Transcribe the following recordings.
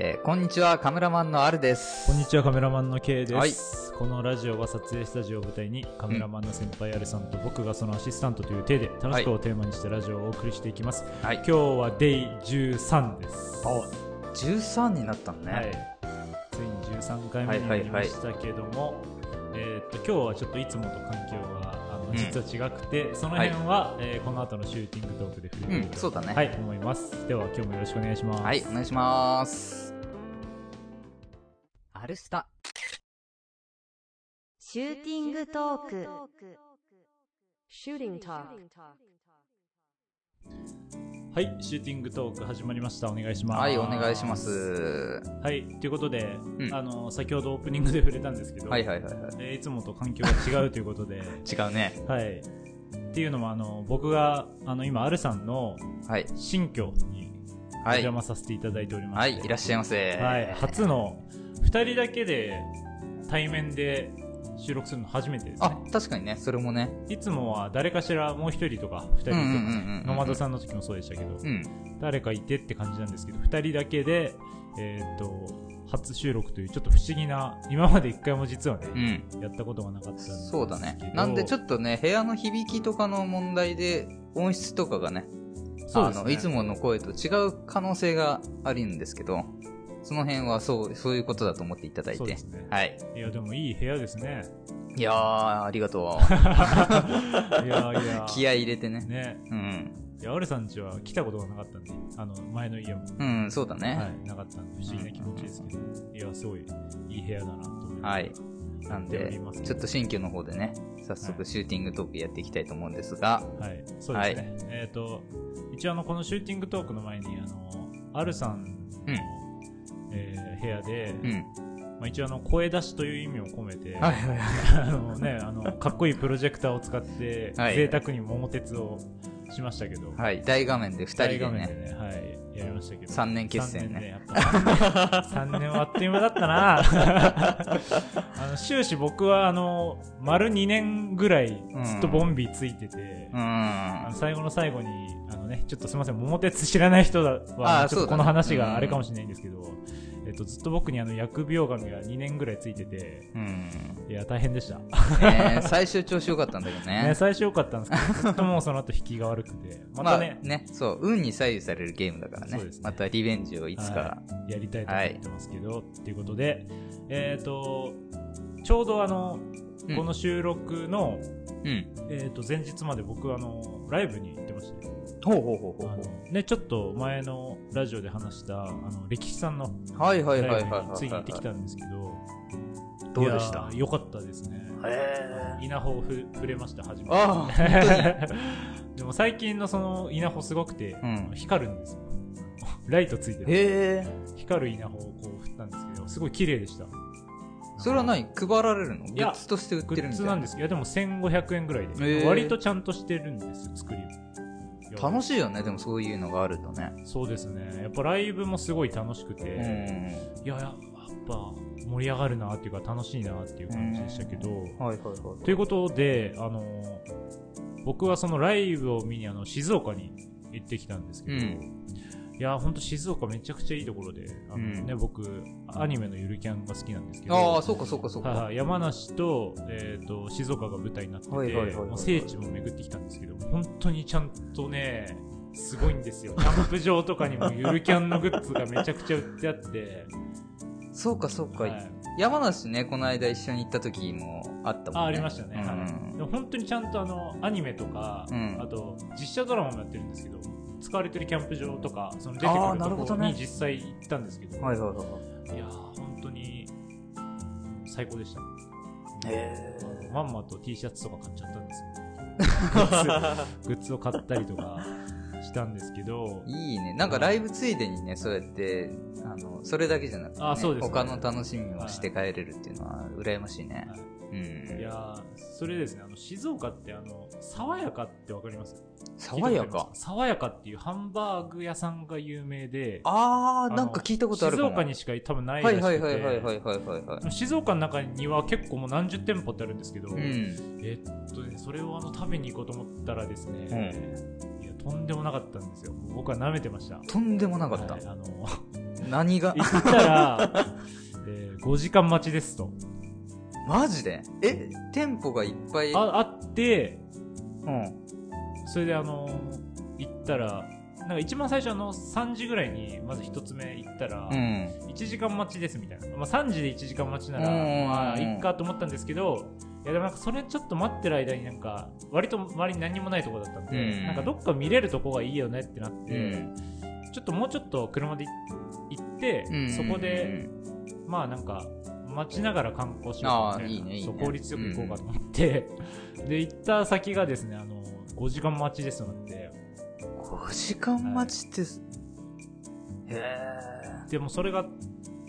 えーこんにちは、カメラマンのあるです。こんにちは、カメラマンの K です。はいこのラジオは撮影スタジオを舞台に、カメラマンの先輩 R さんと僕がそのアシスタントという体で楽しくをテーマにしてラジオをお送りしていきます。はい。今日はデイ13です。は13になったのい。ね。ついに13回目になりましたけども、えーっと、今日はちょっといつもと環境が実は違くて、その辺は、えーこの後のシューティングトークで触れていうん、そうだね。はい、思います。では今日もよろしくお願いします。はい、お願いします。アルスタ。シューティングトーク Shooting talk. はい、シューティングトーク始まりました。お願いします。はい、お願いしま。す。はい、ということで、うんあの先ほどオープニングで触れたんですけど、はいはいはいはい。えーいつもと環境が違うということで、違うね。はい。っていうのもあの僕があの今アルさんのはい。新居におはい。邪魔させていただいておりまはい、して、いらっしゃいませ。はい初の2人だけで対面で収録するの初めてですあね。、確かにね、それもね。いつもは誰かしらもう1人とか2人とか。野間さんの時もそうでしたけど、うん。誰かいてって感じなんですけど2人だけで、えー、と初収録というちょっと不思議な今まで1回も実はね、うん。やったことがなかったんですそうだね。なんでちょっとね、部屋の響きとかの問題で、音質とかがね、ねあの、いつもの声と違う可能性があるんですけど、その辺はそう、そういうことだと思っていただいて。ねはい。いやでもいい部屋ですねいやー、ありがと いやいやう。気合い入れてね。ねうん。いやアルさんちは来たことがなかったんであの前の家も、うん、そうだはね。い、なかったんで不思議な気持ちですけど、いやすごいいい部屋だなと思いますはい。なんでちょっと新居の方でね、早速シューティングトークやっていきたいと思うんですが、はい、そうですね。えっ、と、一応あの、このシューティングトークの前に、あの、アルさんの、うんえー部屋で、うん。まあ、一応あの、声出しという意味を込めて、はいはいはい。あのね、あの、かっこいいプロジェクターを使って、はい贅沢に桃鉄をしましたけど、はい、大画面で二人大でね、画面でね、はい、やりましたけど。3年決戦3年ねね。やっぱ 3年はあっという間だったな あの終始僕はあの丸2年ぐらいずっとボンビーついてて、うん。あの最後の最後にあのねちょっとすみません桃鉄知らない人はちょっとこの話があれかもしれないんですけど、えっと、ずっと僕にあの疫病神が2年ぐらいついててうん。いや大変でした、ね最初調子良かったんだけどね、ね。最初良かったんですけどずっともうその後引きが悪くてまたね、まあね、そう、運に左右されるゲームだからね。ねまたリベンジをいつか。はいやりたいと思ってますけど、っていうことで、えっ、と、ちょうどあの、うんこの収録の、うん。えー、と前日まで僕あのライブに行ってましてほうほうほうほあの、ね、ちょっと前のラジオで話したあの歴史さんのう。はいはいはいライブはいはい。についに行ってきたんですけど。どうでした？よかったですね。へ稲穂をふ触れました初めて。あ。でも最近のその稲穂すごくて、うん。光るんですよ。ライトついてる。へえ。光る稲穂をこう振ったんですけどすごい綺麗でした。それは何？配られるの？グやッズとして売っグッてるみたいな。ズなんです。けどいやでも1500円ぐらいで、割とちゃんとしてるんですよ作りを楽いしいよね、でもそういうのがあるとね。そうですねやっぱライブもすごい楽しくうて、ん。いやややっぱ盛り上がるなっていうか楽しいなっていう感じでしたけど、はいはいはい。ということであの僕はそのライブを見にあの静岡に行ってきたんですけど、うんいや本当静岡めちゃくちゃいいところであの、ねうん。僕アニメのゆるキャンが好きなんですけど。ああ、そうかそうかそうか。山梨と,、えー、と静岡が舞台になってて、聖地も巡ってきたんですけど本当にちゃんとねすごいんですよ。キャンプ場とかにもゆるキャンのグッズがめちゃくちゃ売ってあって、そうかそうか。はい。山梨ね、この間一緒に行った時もあったもんね。あありましたね、うん。本当にちゃんとあのアニメとか、うん。あと実写ドラマもやってるんですけど使われてるキャンプ場とかその出てくるところに実際行ったんですけど、はいはいはいやー本当に最高でした。い。へまんまと T シャツとか買っちゃったんですけど。グッズを買ったりとかしたんですけど。いいね。なんかライブついでにね、そうやって、あの、それだけじゃなくて、ね、あそうですね。他の楽しみもして帰れるっていうのは、羨ましいね。はい。うん。いやーそれですね。あの静岡ってあの爽やかってわかります？爽やか爽やかっていうハンバーグ屋さんが有名であー、のなんか聞いたことある。静岡にしか多分ないらはいしくてはいはいはいはいはいはいはい。静岡の中には結構もう何十店舗ってあるんですけど、うん。えっとねそれをあの食べに行こうと思ったらですね、いやとんでもなかったんですよ僕は舐めてましたとんでもなかった。はいあの 何が？行ったら、えー5時間待ちですと。マジで？え、店舗がいっぱい？ああって、うん。それであのー行ったら、なんか一番最初あの3時ぐらいにまず一つ目行ったら、うん。1時間待ちですみたいな。まあ3時で1時間待ちなら、うんまあいっかと思ったんですけど、いやでもなんかそれちょっと待ってる間になんか、割と周りに何にもないところだったんで、うんなんかどっか見れるとこがいいよねってなっうて、ん。ちょっともうちょっと車で行って、うんそこで、、まあなんか、待ちながら観光しようかみたいなそう効率よく行こうかと思って、で、行った先がですね、あの、5時間待ちですとなって、5時間待ちってす、へでもそれが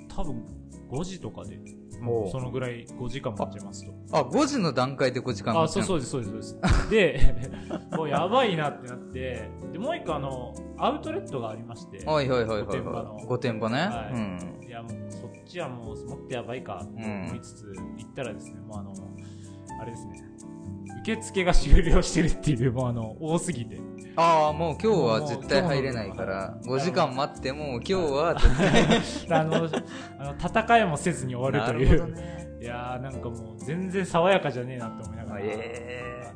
多分5時とかで、もうそのぐらい5時間待ちますと。ー。あ、5時の段階で5時間あ、待ちなの？そうそうです、そうです、そうです。で、もうやばいなってなって、で、もう一個あの、アウトレットがありまして、はいはいはいはい御殿場のはい。御殿場ね？はいうん。いやもうそっちはもうもっとやばいかと思いつつ、行ったらですね、もうあの、あれですね、受付が終了してるっていう、もうあの、多すぎて。ああ、もう今日は絶対入れないから、5時間待っても今日は絶対。あの、あの戦いもせずに終わるという。どね。いやーなんかもう全然爽やかじゃねえなって思いながら、え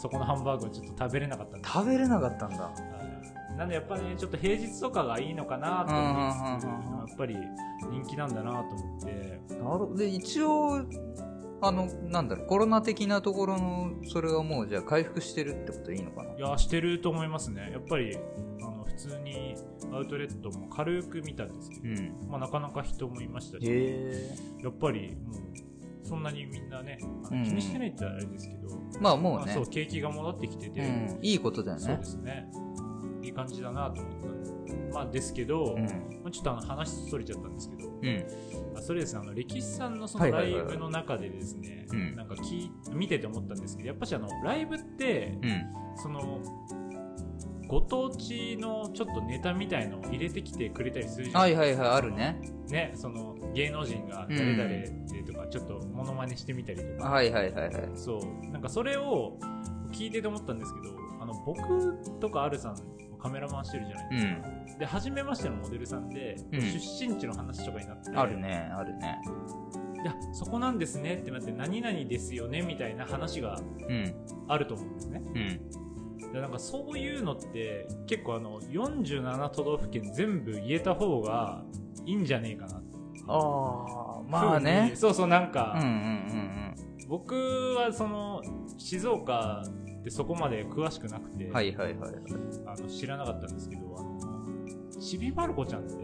そこのハンバーグをちょっと食べれなかったんですー、食べれなかったんだ。はいなんでやっぱね、ちょっと平日とかがいいのかなと思いつつ、うんうんうんうんやっぱり人気なんだなと思って、なるほど。で、一応、あの、なんだろう、コロナ的なところの、それはもうじゃあ回復してるってことでいいのかな？いや、してると思いますね。やっぱり、あの、普通にアウトレットも軽く見たんですけど、うん。まあなかなか人もいましたし、へやっぱりもう、そんなにみんなね、気にしてないってあれですけど、え。まあもうねまあそう、。景気が戻ってきてて、うん。いいことだよねそうで。すね。いい感じだなと思ったまあですけど、うん。まあちょっとあの話それちゃったんですけど、うん。あそれですね、あの、歴史さんのそのライはいはいはいはいブの中でですね、うんなんか聞い見てて思ったんですけど、やっぱしあの、ライブって、うん。その、ご当地のちょっとネタみたいのを入れてきてくれたりするじゃなですか。はいいはいはい、あるね。ね、その芸能人が誰々でとか、ちょっとモノマネしてみたりとか、はいはいはいはい。そう、なんかそれを聞いてて思ったんですけど、あの、僕とかアルさん、カメラマンしてるじゃないですか。うん。で、初めましてのモデルさんで、うん出身地の話とかになって、あるね、あるね。いや、そこなんですねってなって、何々ですよねみたいな話がうん。あると思うんですね。うん。でなんかそういうのって、結構あの、47都道府県全部言えた方がいいんじゃねえかなああ、まあねに。そうそう、なんか、うんうんうん僕はその、静岡ってそこまで詳しくなくて、うん。はいはいはいはい。あの知らなかったんですけど、あの、ちびまる子ちゃんって、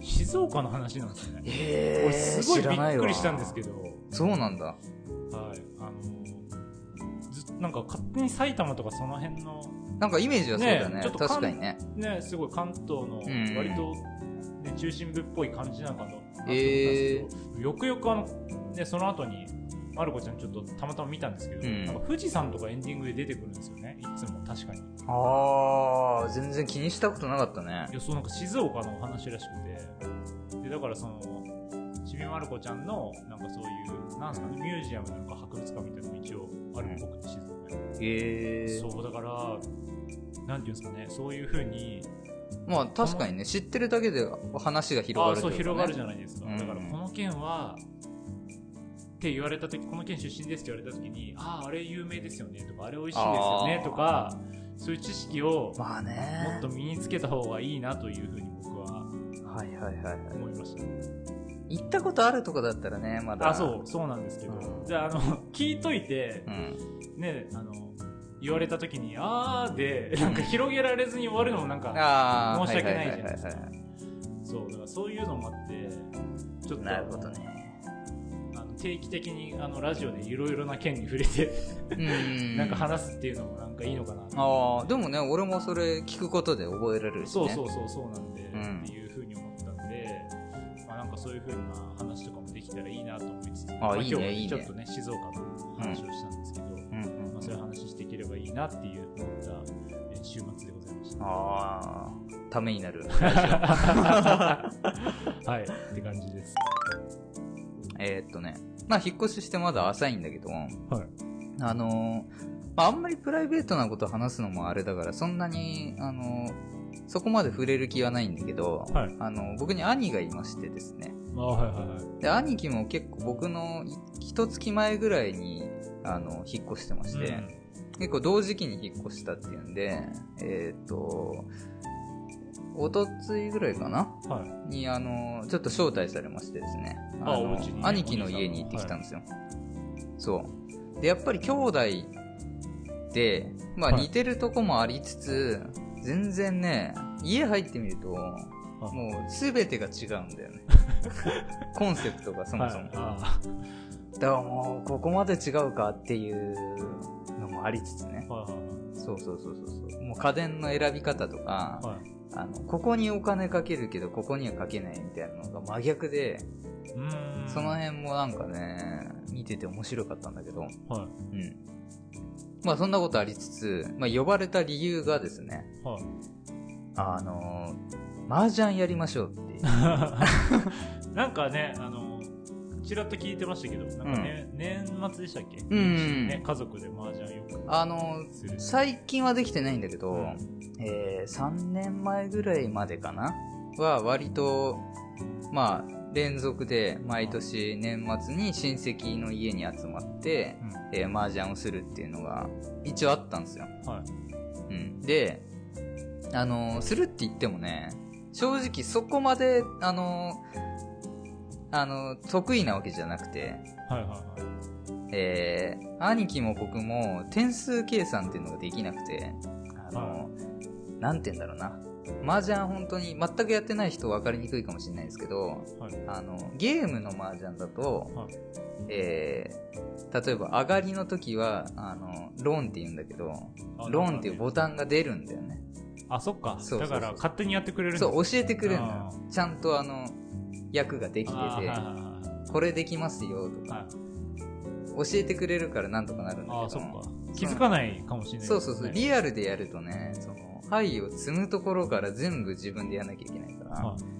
静岡の話なんですよね。へ俺すごいびっくりしたんですけど。ど、そうなんだ。はい、あのずなんか勝手に埼玉とかその辺のなんかイメージはそうだね。ねちょっと確かにね。ねすごい関東のん割と、ね中心部っぽい感じなのかなと思ったんへですけど、よくよくあの、ね、その後にまる子ちゃんちょっとたまたま見たんですけど、うん。なんか富士山とかエンディングで出てくるんですよね。いつも確かに。いああ、全然気にしたことなかったね。やそうなんか静岡のお話らしくて。でだからそのちびまる子ちゃんのなんかそういうなんすかねミュージアムなのか博物館みたいなのも一応あるっぽくて静岡に。へえ。そう、だから、なんていうんですかね、そういうふうに、まあ確かにね、知ってるだけで話が広がるあそう、広がるじゃゃないですか。うん。だから、この県は、って言われたとき、この県出身ですって言われたときに、ああ、あれ有名ですよねとか、あれ美味しいですよねとか、そういう知識をまあね。もっと身につけた方がいいなというふうに僕ははいはいはいはい。思いました。行ったことあるとこだったらね、まだ。あ、そう、そうなんですけど、うんじゃあ、あの、聞いといてう、ん。ね、あの、言われたときに、あーで、なんか広げられずに終わるのもなんか、ああ、申し訳ないじゃないですかははははそう、だからそういうのもあって、ちょっと、なるほどね。定期的にあのラジオでいろいろな件に触れて、うん。なんか話すっていうのもなんかいいのかなとああ、でもね、俺もそれ聞くことで覚えられるしね。そうそうそうそうなんで、んっていうふうに思ったんで、まあ、なんかそういうふうな話とかもできたらいいなと思いつつ、あまあ、いいね今日は、いいねちょっとね静岡の話をしたんですけど、うんうんまあ、そういう話していければいいなっていう思ったえー週末でございました。ああ、ためになる。はい、って感じです。えーっとね、まあ引っ越ししてまだ浅いんだけど、はい。あのーまあ、あんまりプライベートなこと話すのもあれだから、そんなに、あのーそこまで触れる気はないんだけど、はいあの、僕に兄がいましてですね。あはいはいはい。で、兄貴も結構僕の一月前ぐらいに、あの、引っ越してまして、結構同時期に引っ越したっていうんで、えっ、と、おとついぐらいかな？うんはい。に、あの、ちょっと招待されましてですね。あのね兄貴の家に行ってきたんですよ。そう。で、やっぱり兄弟で、まあはい似てるとこもありつつ、全然ね、家入ってみると、もう全てが違うんだよね。コンセプトがそもそも。はいあだからもう、ここまで違うかっていうのもありつつねー。はいはいそうそうそうそうそう。もう家電の選び方とか、はい。はいあの、ここにお金かけるけど、ここにはかけないみたいなのが真逆で、うーん。その辺もなんかね、見てて面白かったんだけど、はい。うん。まあそんなことありつつ、まあ呼ばれた理由がですね、はい。あのー、麻雀やりましょうっていう。なんかね、あの、ちらっと聞いてましたけど、なんかね、年末でしたっけ？うんね、家族で麻雀よくあの。最近はできてないんだけど、うんえー、3年前ぐらいまでかな？は割と、まあ、連続で毎年年末に親戚の家に集まって、うんえー、麻雀をするっていうのが一応あったんですよ。はい。うん。で、あのーするって言ってもね、正直そこまで、あのーあのー得意なわけじゃなくて、はいはいはい。えー、兄貴も僕も点数計算っていうのができなくて、あの、なんて言うんだろうな。麻雀本当に全くやってない人分かりにくいかもしれないですけど、はい。あの、ゲームの麻雀だと、はいえー、例えば上がりの時は、あの、ローンって言うんだけど、あローンっていうボタタンが出るんだよね。あ、そっか。そうそうそうだから勝手にやってくれるんそう、教えてくれるのあよ。ちゃんとあの、役ができてて、これできますよとか、はい。教えてくれるからなんとかなるんだけど。気づかないかもしれないね。そうそうそう、リアルでやるとね、その、牌を積むところから全部自分でやらなきゃいけないから、はい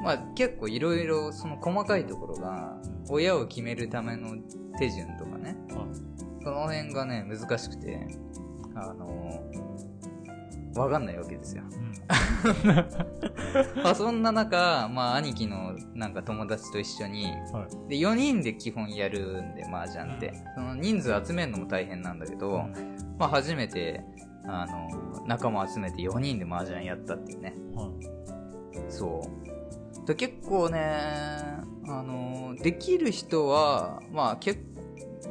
まあ結構いろいろその細かいところが、親を決めるための手順とかね、はいその辺がね、難しくて、あのわかんないわけですよ。うんまあそんな中、まあ兄貴のなんか友達と一緒に、はいで、4人で基本やるんで、麻雀って。その人数集めるのも大変なんだけど、まあ初めて、あの、仲間集めて4人で麻雀やったっていうね。はいそう。で結構ね、あの、できる人は、まあ結構、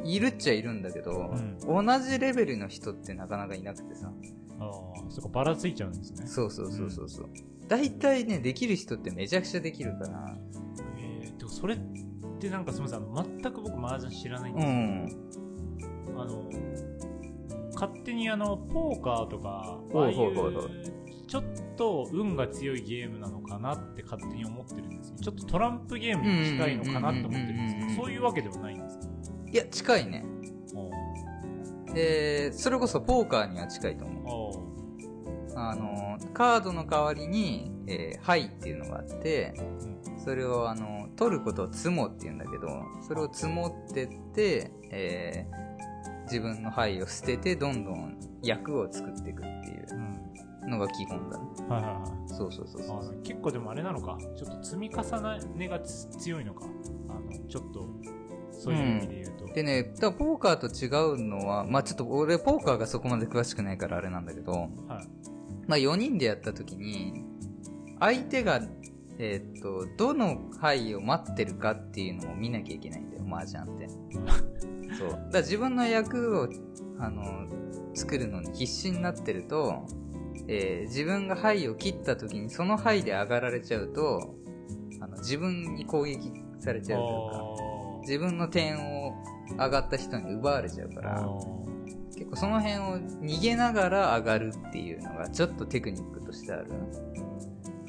いるっちゃいるんだけど、同じレベルの人ってなかなかいなくてさ。ああ、そっか、ばらついちゃうんですね。そうそうそうそうそう。大体ね、できる人ってめちゃくちゃできるから。えー、でもそれってなんかすみません、あの全く僕麻雀知らないんうですん。けど、あの、勝手にあの、ポーカーとか、あほあいうちょっと運が強いゲームなのかなって勝手に思ってるんですけど、ちょっとトランプゲームに近いのかなって思ってるんですけうんうんうんうんうんど、そういうわけではないんですか？いや、近いね。で、それこそポーカーには近いと思う。あの、カードの代わりに、えー、はいっていうのがあって、それをあの、取ることを積もって言うんだけど、それを積もってって、えー自分の牌を捨てて、どんどん役を作っていくっていううん。のが基本だね。はいはいはい。そうそうそうそう。あ結構でもあれなのか、ちょっと積み重ねがつ強いのか、あの、ちょっと、そういう意味で言うと。でね、だポーカーと違うのは、まあちょっと俺ポーカーがそこまで詳しくないからあれなんだけど、はい。まあ4人でやった時に、相手が、えーっと、どの牌を待ってるかっていうのを見なきゃいけないんだよ、麻雀って。そう。だから自分の役を、あの、作るのに必死になってると、えー自分が牌を切った時にその牌で上がられちゃうと、あの、自分に攻撃されちゃうというか、あ自分の点を上がった人に奪われちゃうかーら、結構その辺を逃げながら上がるっていうのがちょっとテクニックとしてある。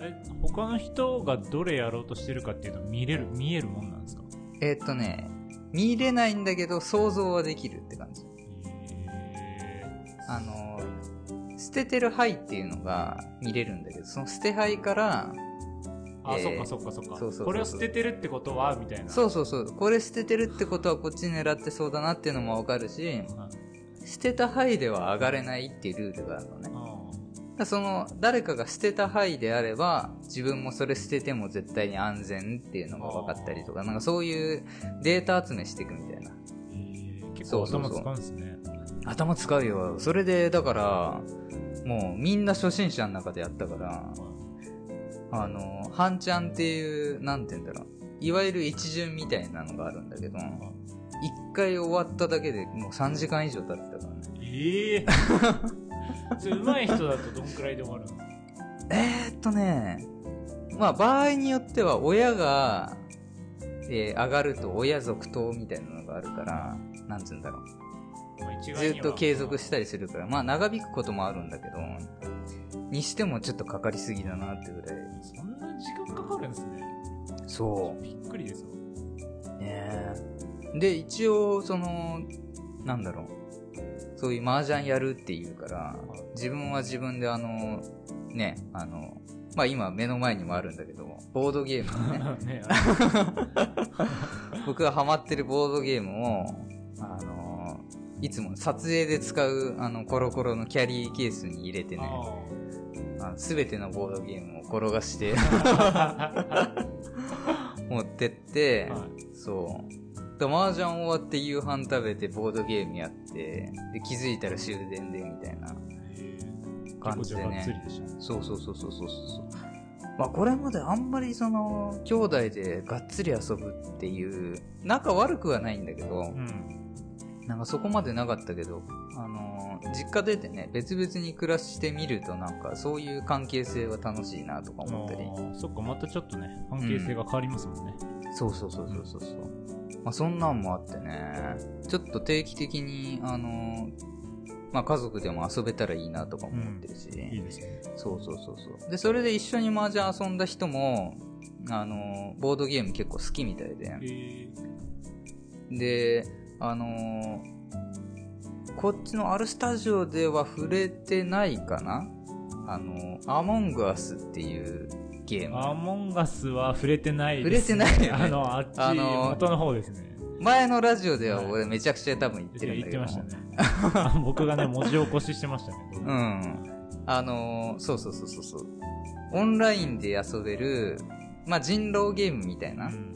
え、他の人がどれやろうとしてるかっていうのは見れる、見えるもんなんですか？えーっとね、見れないんだけど想像はできるって感じ。へあの、捨ててる牌っていうのが見れるんだけど、その捨て牌から、あ、えーそっかそっかそっか。これを捨ててるってことは、みたいな。そうそうそう、これ捨ててるってことはこっち狙ってそうだなっていうのもわかるし、はい捨てた牌では上がれないっていうルールがあるのね。その、誰かが捨てた範囲であれば、自分もそれ捨てても絶対に安全っていうのが分かったりとか、なんかそういうデータ集めしていくみたいな。えー結構そうそうそう頭使うんですね。頭使うよ。それで、だから、もうみんな初心者の中でやったから、あの、半ちゃんっていう、なんて言うんだろう。いわゆる一巡みたいなのがあるんだけど、一回終わっただけでもう3時間以上経ってたからね。ええ それ上手い人だとどんくらいで終わるんですかえー、っとね、まあ場合によっては親が、えー上がると親続投みたいなのがあるから、なんつうんだろう。ずっと継続したりするから、まあ長引くこともあるんだけど、にしてもちょっとかかりすぎだなってぐらい。そんな時間かかるんですね。そびっくりですわ。う。ねえで、一応、その、なんだろう。そういう麻雀やるっていうから、自分は自分であの、ね、あの、まあ今目の前にもあるんだけど、ボードゲームのね、ね 僕がハマってるボードゲームを、あの、いつも撮影で使うあのコロコロのキャリーケースに入れてね、すべてのボードゲームを転がして 持ってって、はい。そう。で麻雀終わって夕飯食べてボードゲームやって、で気づいたら終電でみたいな感じでね。そうそうそうそうそうそう。まあこれまであんまりその、兄弟でがっつり遊ぶっていう、仲悪くはないんだけど、うん。なんかそこまでなかったけど、あのー実家出てね、別々に暮らしてみるとなんかそういう関係性は楽しいなとか思ったり。そっか、またちょっとね、関係性が変わりますもんね。そうそうそうそうそうそう。まあそんなんもあってね、ちょっと定期的に、あのーまあ家族でも遊べたらいいなとか思ってるし、いいですね。そうそうそうそう。で、それで一緒に麻雀遊んだ人も、あのーボードゲーム結構好きみたいで、えで、あのーこっちのアルスタジオでは触れてないかな。あのーアモングアスっていうゲーム。アモンガスは触れてないです、ね。触れてないよねあの、あっち、あの元の方ですね。前のラジオでは俺めちゃくちゃ多分言ってるん言だけど。ってましたね。あ 僕がね、文字起こししてましたけど。うん。あのーそうそうそうそうそう。オンラインで遊べる、まあ、人狼ゲームみたいなうん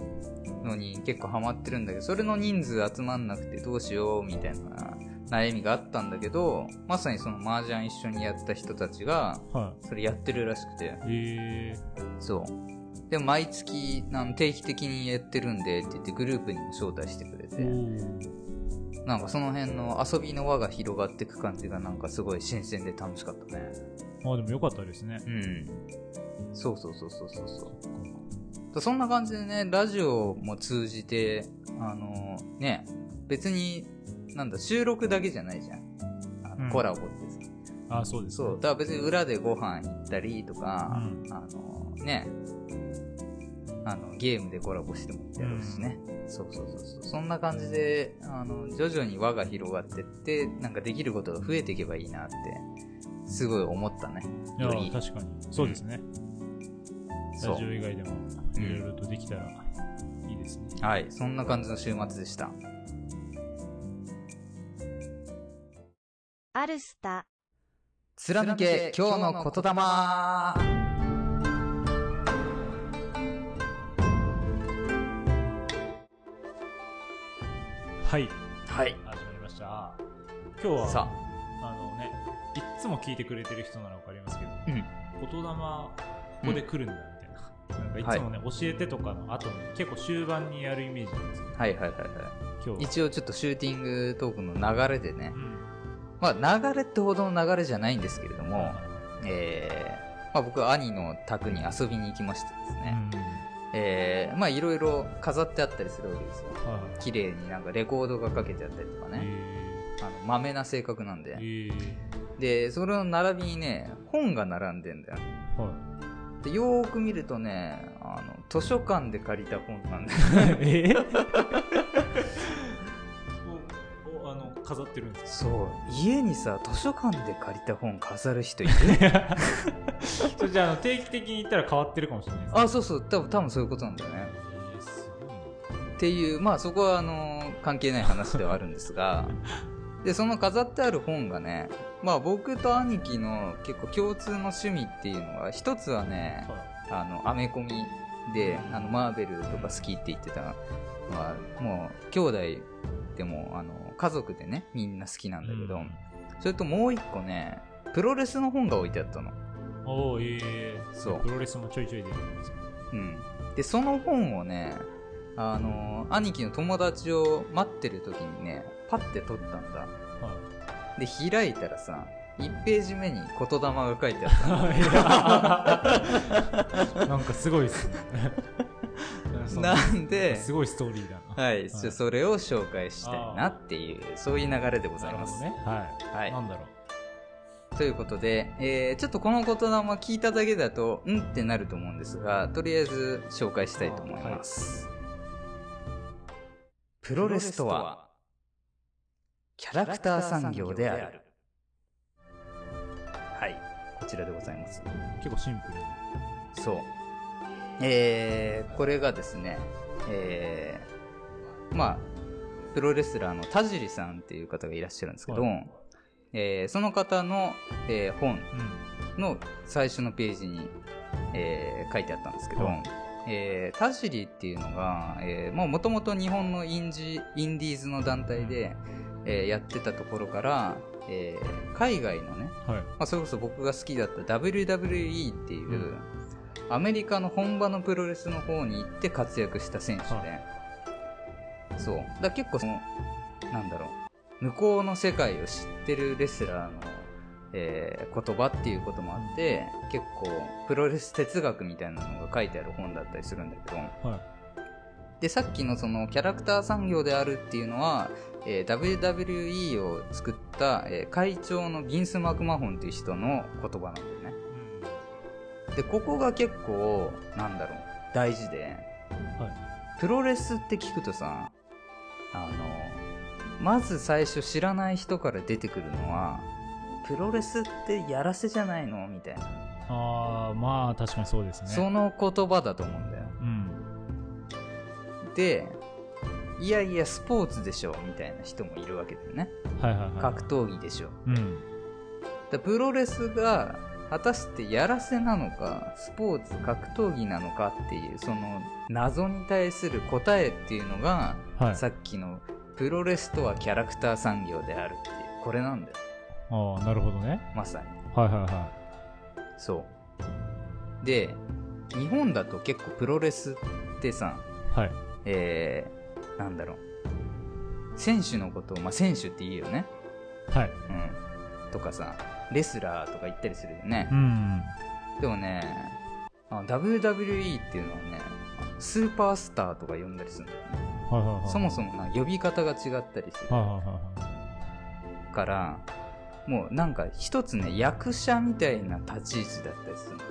のに結構ハマってるんだけど、それの人数集まんなくてどうしようみたいな悩みがあったんだけど、まさにその麻雀一緒にやった人たちが、はそれやってるらしくて、い。えそう。で、毎月、あの定期的にやってるんでって言ってグループにも招待してくれー。て、おなんかその辺の遊びの輪が広がっていく感じがなんかすごい新鮮で楽しかったね。あ、でもよかったですね。うん。そうそうそうそうそうそう。そんな感じでね、ラジオも通じて、あのね、別に、なんだ、収録だけじゃないじゃん。あのうんコラボってさ。あ、そうです。そう。だから別に裏でご飯行ったりとか、うんあのね、あの、ゲームでコラボしてもいいだろうしね。そうそうそうそう。そんな感じで、あの、徐々に輪が広がってって、なんかできることが増えていけばいいなって、すごい思ったね。いやより、確かに。そうですね。そうラジオ以外でも、うんいろいろとできたらいいですね。はい、そんな感じの週末でした。アルスタ、貫け今日の言霊はい。はい。始まりました。今日は、さあのね、いっつも聞いてくれてる人ならわかりますけど、あ、うん。言霊、ここで来るんだみたいな。なんかいつもね、教えてとかの後に結構終盤にやるイメージなんですけど、はいはいはいは。今日はい一応ちょっとシューティングトークの流れでねう、ん。まあ流れってほどの流れじゃないんですけれども、えー、まあ僕は兄の宅に遊びに行きましてですうんね、えー、まあいろいろ飾ってあったりするわけですよ。はい。綺麗になんかレコードがかけてあったりとかね、えあの、豆な性格なんー、で。えで、それの並びにね、本が並んでんだよ。ー、はい。でよーく見るとね、あの、図書館で借りた本なんだよ。え？ー、おおあの飾ってるんですそう。家にさ、図書館で借りた本飾る人いる？か それじゃああの定期的に行ったら変わってるかもしれないですねあ、そうそう。多分、多分そういうことなんだよね。えーすごいなっていう、まあそこはあの、関係ない話ではあるんですが、で、その飾ってある本がね、まあ僕と兄貴の結構共通の趣味っていうのが、一つはね、あの、アメコミで、あの、マーベルとか好きって言ってたのは、もう、兄弟でも、あの、家族でね、みんな好きなんだけど、うん。それともう一個ね、プロレスの本が置いてあったの。おおええそう。プロレスもちょいちょい出てくるんですよ。うん。で、その本をね、あの、兄貴の友達を待ってる時にね、パッて取ったんだ。はで、開いたらさ、1ページ目に言霊が書いてあった なんかすごいっすねなんで、すごいストーリーだな。はい、ちょそれを紹介したいなっていう、そういう流れでございます。なるほどね。はい、はい。なんだろう。ということで、えー、ちょっとこの言霊聞いただけだと、んってなると思うんですが、とりあえず紹介したいと思います。プロレスとは、キャラクター産業である。はい、こちらでございます。結構シンプルそう。えー、これがですね、えー、まあ、プロレスラーの田尻さんっていう方がいらっしゃるんですけど、はえーその方の、えー本うん。の最初のページに、えー書いてあったんですけど、はい。えー田尻っていうのが、えーもともと日本のインジインディーズの団体で、えーやってたところから、えー海外のね、はい。まあ、それこそ僕が好きだった WWE っていう、うんアメリカの本場のプロレスの方に行って活躍した選手で、はそう。だ結構その、なんだろう、向こうの世界を知ってるレスラーの、えー言葉っていうこともあって、結構プロレス哲学みたいなのが書いてある本だったりするんだけど、はい。で、さっきのそのキャラクター産業であるっていうのは、えー WWE を作った、えー会長のビンス・マクマホンっていう人の言葉なんだよね。で、ここが結構、なんだろう、大事で、はいプロレスって聞くとさ、あの、まず最初知らない人から出てくるのは、プロレスってやらせじゃないの？みたいな。ああまあ確かにそうですねその言葉だと思うんだよ。うんで、いやいや、スポーツでしょみたいな人もいるわけだよね。はいはいはい格闘技でしょ。うんでプロレスが果たしてやらせなのかスポーツ格闘技なのかっていうその謎に対する答えっていうのが、はい。さっきのプロレスとはキャラクター産業であるっていうこれなんだよ。ああなるほどね。まさに。はいはいはそう。で日本だと結構プロレスってさいはい。えー、なんだろう。選手のことを、まあ、選手って言うよね。はい。うん。とかさレスラーとか言ったりするよね、うん。でもね、あ WWE っていうのはね、スーパースターとか呼んだりするんだよね。はいはいはい。そもそもな呼び方が違ったりする。はいはいはいから、もうなんか一つね、役者みたいな立ち位置だったりするんだよ。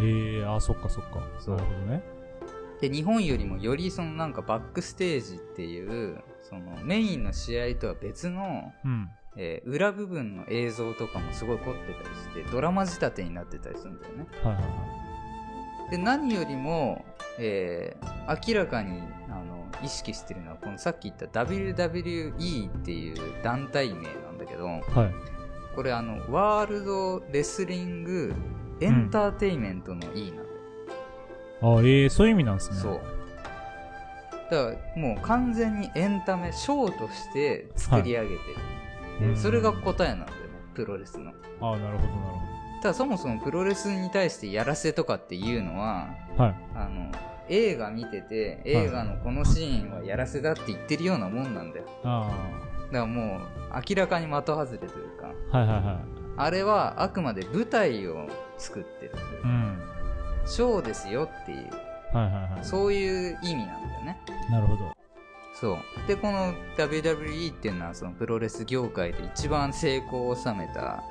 ええー、あそっかそっか。そう。なるほどね。で、日本よりもよりそのなんかバックステージっていう、そのメインの試合とは別の、うんえー裏部分の映像とかもすごい凝ってたりして、ドラマ仕立てになってたりするんだよね。はいはいはで何よりも、えー明らかにあの意識してるのはこのさっき言った WWE っていう団体名なんだけどいはい。これあのワールドレスリングエンターテインメントの E なんだよ、あええー、そういう意味なんですね。そう。だからもう完全にエンタメショーとして作り上げてる、うん。でそれが答えなんだよねプロレスの。ああなるほどなるただそもそもプロレスに対してやらせとかっていうのはほどはい。あの映画見てて映画のこのシーンはやらせだって言ってるようなもんなんだよ。あだからもう明らかに的外れというか。あはいはいはい。あれはあくまで舞台を作ってる。うん。ショーですよっていう。はいはいはい。そういう意味なんだよね。なるほどそう。でこの WWE っていうのはそのプロレス業界で一番成功を収めた、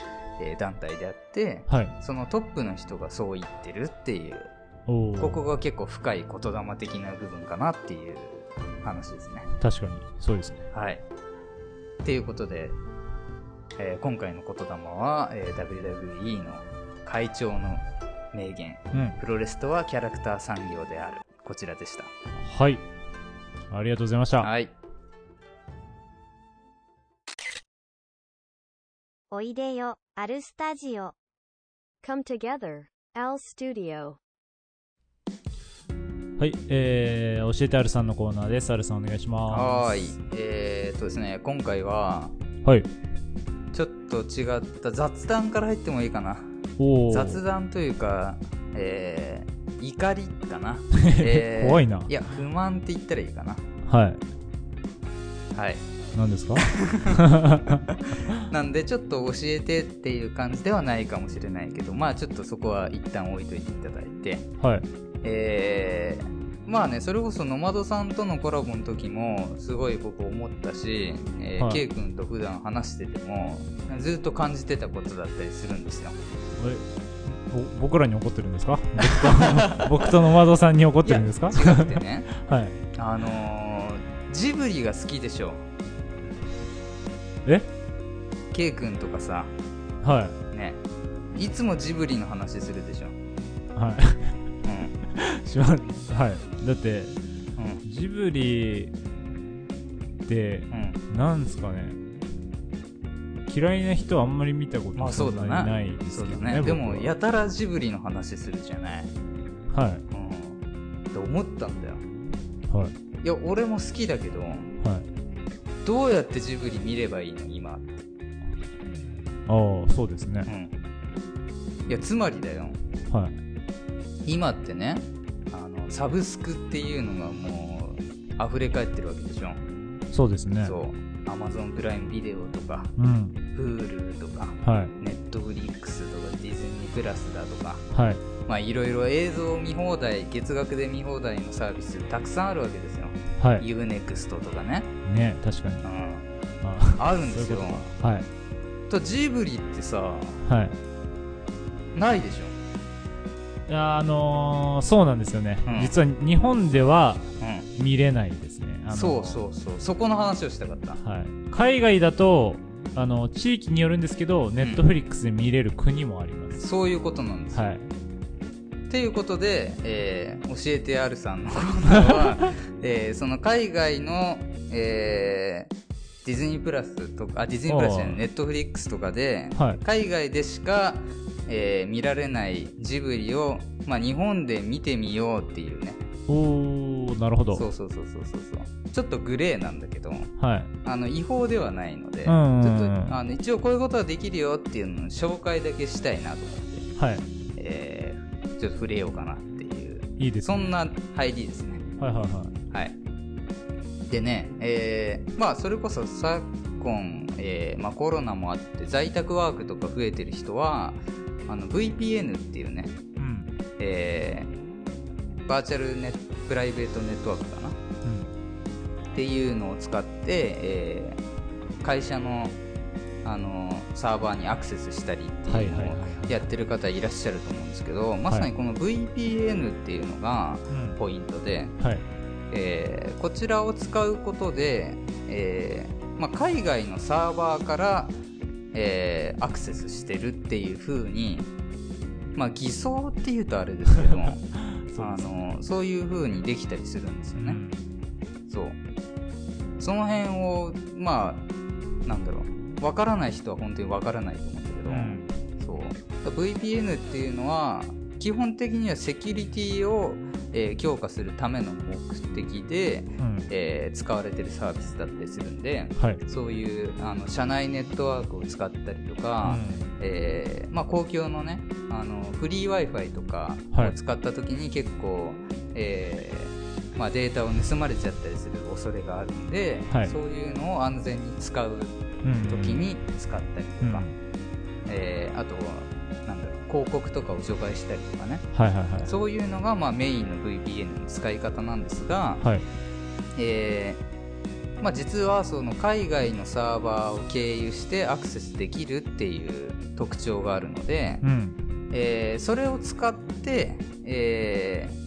えー団体であってはい。そのトップの人がそう言ってるっていう。ここが結構深い言霊的な部分かなっていう話ですね。確かに。そうですね。はい。っていうことで、えー今回の言霊は、えー WWE の会長の名言、うん。プロレスとはキャラクター産業である。こちらでした。はいありがとうございましたはい。おいでよ、アルスタジオ。Come together, Al Studio. はい、えー、教えてあるさんのコーナーです。あるさんお願いします。はーい。えー、っとですね、今回は、はい。ちょっと違った雑談から入ってもいいかな。雑談というか、えー、怒りかな。えー怖いないや、不満って言ったらいいかな。はい。はい。何ですか？なんで、ちょっと教えてっていう感じではないかもしれないけど、まあちょっとそこは一旦置いといていただいて、はい。えー、まあね、それこそノマドさんとのコラボの時も、すごい僕思ったし、えーはい K 君と普段話してても、ずっと感じてたことだったりするんですよ。僕らに怒ってるんですか？僕とノマドさんに怒ってるんですか？違くてね、はい。あのー、ジブリが好きでしょ。え？K 君とかさ、はね、いつもジブリの話するでしょ。い。はい。うん。しまはい。だって、うん。ジブリって、うん。なんですかね？嫌いな人はあんまり見たことあそんなにないですそうけどね。だね。でも、僕はやたらジブリの話するじゃない？はい。うん。って思ったんだよ。はい。いや、俺も好きだけど、はい。どうやってジブリ見ればいいの今？ああ、そうですね。うん。いや、つまりだよ。はい。今ってね、あの、サブスクっていうのがもう、溢れ返ってるわけでしょ？そうですね。そう。アマゾンプライムビデオとか、うん。Hulu とか、はい。ネットフリックスとか、ディズニープラスだとか、はい。まあいろいろ映像見放題、月額で見放題のサービスたくさんあるわけですよ。はい。Unext とかね。ね、確かにう。ん。ああるんですよはい。とジブリってさ、はい。ないでしいやあのーそうなんですよね、うん実は日本ではょ。見れないですね。そうそうそう。そこの話をしたかった。はい。海外だと、あの、地域によるんですけど、ネットフリックスで見れる国もあります。そういうことなんですよ。はい。っていうことで、えー教えて R さんのコーナーは、えーその海外の、えーディズニープラスとか、あ、ディズニープラスじゃない、ネットフリックスとかで、はい海外でしか、えー見られないジブリを、まあ、日本で見てみようっていうね。なるほど。そうそうそうそうそうそう。ちょっとグレーなんだけど、はい。あの、違法ではないので、ちょっと、あの、一応こういうことはできるよっていうのの紹介だけしたいなと思って、はい。えーちょっと触れようかなっていう、いいですね。そんな入りですね。はいはいはい。はい。でね、えーまあ、それこそ昨今、えーまあ、コロナもあって、在宅ワークとか増えてる人は、あの、VPN っていうね、うん。えーバーチャルネプライベートネットワークかな？っていうのを使って、えー会社の、あのサーバーにアクセスしたりってはいいうのをやってる方いらっしゃると思うんですけど、まさにこの VPN っていうのがうん。うん。ポイントで、はい。えーこちらを使うことで、えーまあ、海外のサーバーから、えーアクセスしてるっていう風に、まあ、偽装っていうとあれですけどそうですあのそういう風にできたりするんですよね、うん。そう。その辺をまあなんだろう。わからない人は本当にわからないと思うんだけど、うん。そう。だ VPN っていうのは基本的にはセキュリティを、えー強化するための目的で、うん。えー使われてるサービスだったりするんではい。そういうあの社内ネットワークを使ったりとか、えーまあ、公共のねあのフリー w i f i とかはいを使った時に結構、えーまあ、データを盗まれちゃったりする恐れがあるんで、はいそういうのを安全に使ううん。うん。時に使ったりうん。とか、はいえーあとは広告とかを除外したりとかねはいはい。そういうのがまあメインの VPN の使い方なんですが、はい。えーまあ、実はその海外のサーバーを経由してアクセスできるっていう特徴があるので、うん。えーそれを使って、えー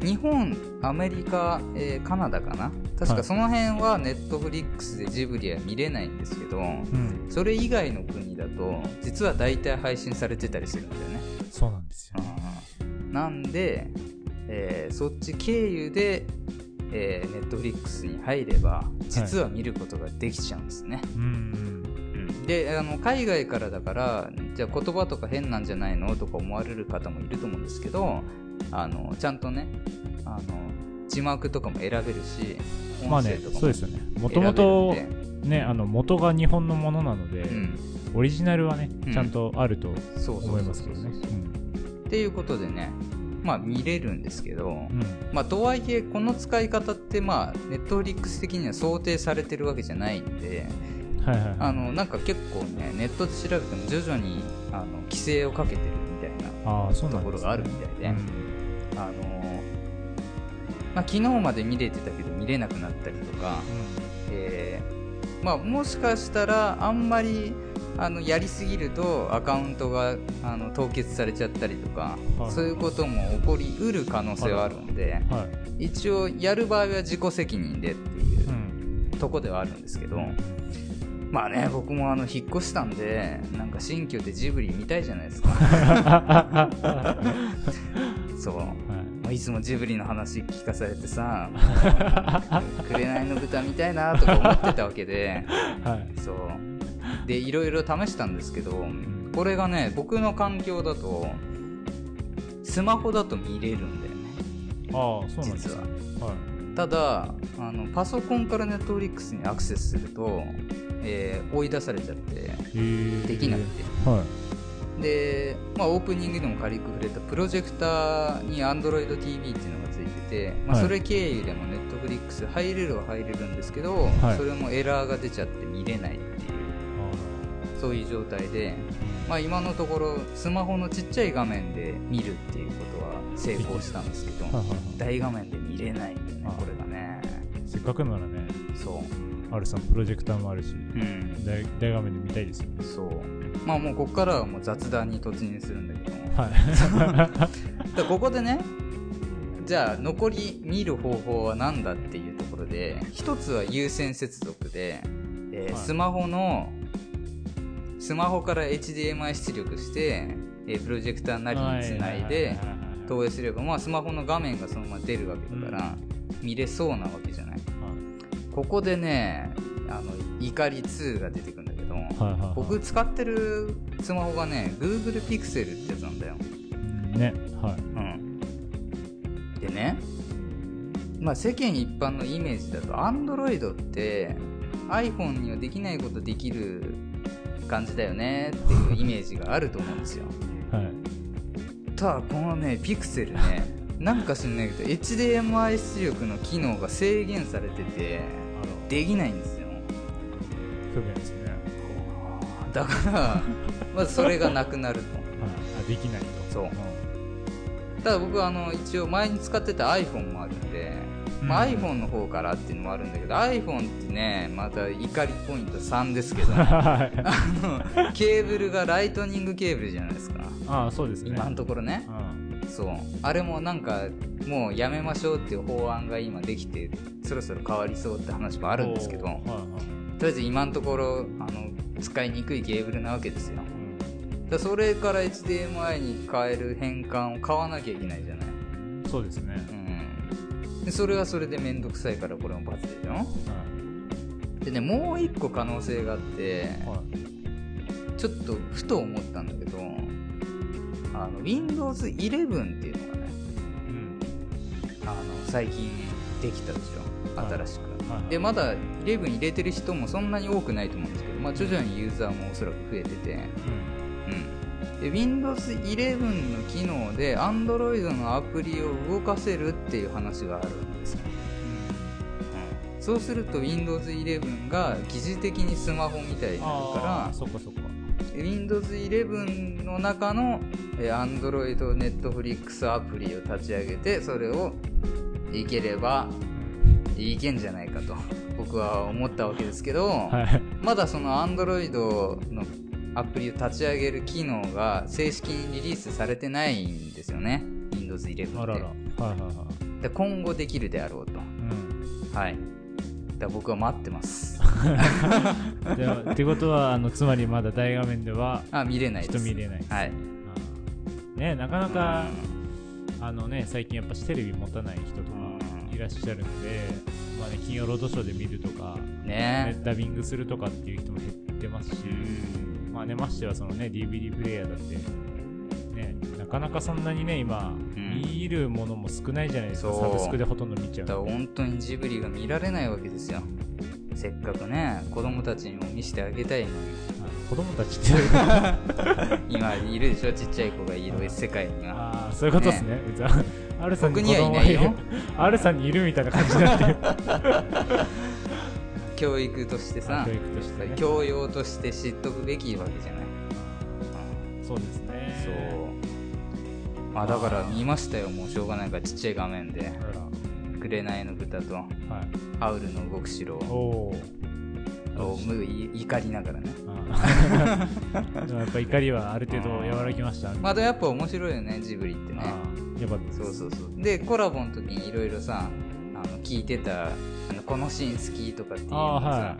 日本、アメリカ、えーカナダかな？確はいかその辺はネットフリックスでジブリは見れないんですけど、うん。それ以外の国だと実は大体配信されてたりするんだよね。そうなんですよ。うんなんで、えーそっち経由で、えー、ネットフリックスに入れば実は見ることができちゃうんですね、うん。うんうん、であの海外からだからじゃあ言葉とか変なんじゃないの？とか思われる方もいると思うんですけどあのちゃんとねあの字幕とかも選べるしまあね音声とかもそうですよね。もともとねあの元が日本のものなので、うん、オリジナルはねうん。ちゃんとあると思いますけどね。っていうことでねまあ見れるんですけど、うん。うんまあとはいえこの使い方ってまあネットフリックス的には想定されてるわけじゃないんではいはいあのなんか結構ねネットで調べても徐々にあの規制をかけてるみたいなところがあるみたいで、うんあのまあ、昨日まで見れてたけど見れなくなったりとか、えーまあ、もしかしたらあんまりあのやりすぎるとアカウントがあの凍結されちゃったりとか、はい。そういうことも起こりうる可能性はあるので、うんはい。一応やる場合は自己責任でっていううん。とこではあるんですけど、まあね僕もあの引っ越したんでなんか新居でジブリ見たいじゃないですか そう。はい。もういつもジブリの話聞かされてさ 紅の豚見たいなとか思ってたわけで。はい。そう。でいろいろ試したんですけどこれがね僕の環境だとスマホだと見れるんだよね。ああそうなんです実は。はただあのパソコンからネットフリックスにアクセスすると、えー追い出されちゃってできなくて、はで、まあ、オープニングでも軽く触れたプロジェクターに AndroidTV っていうのがついてて、まあ、はい。それ経由でも Netflix 入れるは入れるんですけど、はい。それもエラーが出ちゃって見れないっていういそういう状態で、まあ、今のところスマホのちっちゃい画面で見るっていうことは成功したんですけどはいはいはい。大画面で見れないんだよねあこれがね。せっかくならねそ R さんプロジェクターもあるしううん。大大画面で見たいですよね。そうまあもうここからはもう雑談に突入するんだけども。はい。ここでねじゃあ残り見る方法は何だっていうところで一つは有線接続で、えーはい。スマホのスマホから HDMI 出力して、えープロジェクターなりにつないで投影すれば、まあ、スマホの画面がそのまま出るわけだから、見れそうなわけじゃない。ここでねあの怒り2が出てくるど、はいはいはい。僕使ってるスマホがね Google Pixel ってやつなんだよ。うんねはい。うん、でね、まあ、世間一般のイメージだと Android って iPhone にはできないことできる感じだよねっていうイメージがあると思うんですよ。はい。ただこのね Pixel ねなんか知んないけど HDMI 出力の機能が制限されててできないんですよ。不便ですねだからまずそれがなくなる。とはいあできないと。そう。ん。ただ僕はあの一応前に使ってた iPhone もあるんで、まあ、うん。iPhone の方からっていうのもあるんだけど iPhone ってねまた怒りポイント3ですけどはい あのケーブルがライトニングケーブルじゃないですか。ああそうですね。今のところね。うん。そう。あれもなんかもうやめましょうっていう法案が今できてそろそろ変わりそうって話もあるんですけどはいはい。とりあえず今のところあの使いにくいケーブルなわけですよ。うん。だそれから HDMI に変える変換を買わなきゃいけないじゃない。そうですね。うん。でそれはそれで面倒くさいからこれもバツでしょ。はでねもう一個可能性があっていはい。ちょっとふと思ったんだけどあの Windows 11っていうのがねうん。あの最近できたでしょ。はい新しく、はいでまだ11入れてる人もそんなに多くないと思うんですけど、まあ、徐々にユーザーもおそらく増えてて、うん、で Windows 11の機能で Android のアプリを動かせるっていう話があるんですよ。うん。そうすると Windows 11が疑似的にスマホみたいになるあかあそっかそっか。Windows 11の中のえー Android Netflix アプリを立ち上げてそれをいければいけんじゃないかと僕は思ったわけですけど、はい。まだその Android のアプリを立ち上げる機能が正式にリリースされてないんですよね。Windows 11って。あらら。はいはいはい。で今後できるであろうと。うん。はい。だ僕は待ってます。ってことはあのつまりまだ大画面ではあ見れないです。人見れないはい。ねなかなかあのね最近やっぱしテレビ持たない人とかいらっしゃるんで、ままあね、金曜ロードショーで見るとか、ね。ね、ダビングするとかっていう人も減ってますし、うん。まあね、ましてはそのね、DVD プレイヤーだって、ね、なかなかそんなにね、今、ん。見るものも少ないじゃないですか、サブスクでほとんど見ちゃう。だ。本当にジブリが見られないわけですよ。せっかくね子供たちにも見せてあげたいのに。あ子供たちって、今いるでしょちっちゃい子がいる世界には。ああ、そういうことですね。じゃあ、アルさんにはいないよアルさんにいるみたいな感じになってる。教育としてさ教育としてね。教養として知っとくべきわけじゃないそうですね。そうまあだから見ましたよもうしょうがないからちっちゃい画面であら。「紅の豚」とはい。「ハウルの動く城」おお。を怒りながらね。でもやっぱ怒りはある程度和らぎました。まだやっぱ面白いよねジブリってね。あーよかったです。そうそうそう。でコラボの時にいろいろさあの聞いてたあのこのシーン好きとかっていうのさ、は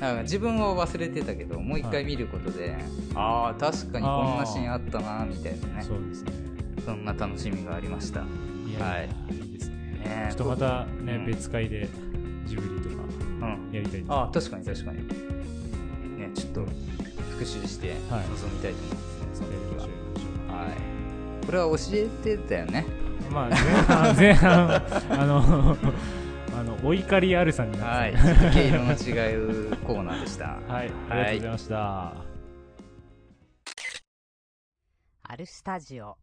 なんか自分は忘れてたけどもう一回見ることで、ああ確かにこんなシーンあったなみたいなね。そうですね。そんな楽しみがありました。いやはい。いいですね。ねちょっとまたね、うん。別会でジブリとかうんやりたいです。ああ確かに確かに。ねちょっと復習して臨はい。みたいと思いますね、やりましょうやりましょう。はい。これは教えてたよね。まあ前半、前半、あの、あの、お怒りあるさんになはい。ってます毛色の違うコーナーでした。はい、ありがとうございました。アルスタジオ。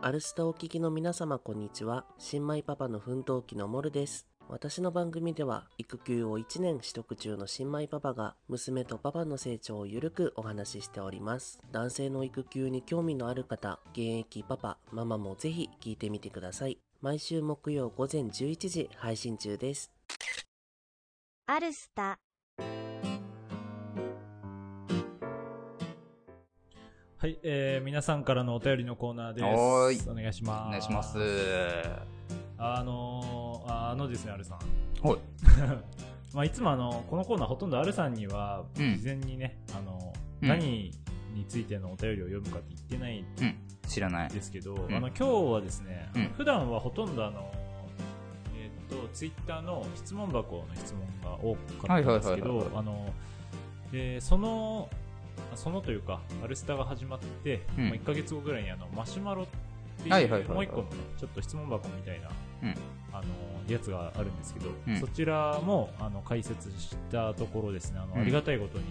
アルスタお聞きの皆様こんにちは。新米パパの奮闘記のモルです。私の番組では育休を1年取得中の新米パパが娘とパパの成長をゆるくお話ししております。男性の育休に興味のある方、現役パパ、ママもぜひ聞いてみてください。毎週木曜午前11時配信中です。アルスタ、はい、えー、皆さんからのお便りのコーナーです。お願いします。お願いしますあのー、ああのですね、アルさん。はい。まあ、いつもあの、このコーナーほとんどアルさんには、うん。事前にね、あの、うん。何についてのお便りを読むかって言ってない知らない。ですけど、ん。あの、今日はですね、うん。普段はほとんどあの、えーっと、ツイッターの質問箱の質問が多かったんですけどあの、で、その、そのというか、アルスタが始まって、うん。まあ、1ヶ月後ぐらいにあの、マシュマロっていう、はいはいはいはい。もう一個のね、ちょっと質問箱みたいな、うん。あの、やつがあるんですけど、うん。そちらも、あの、解説したところですね、あの、うん。ありがたいことに、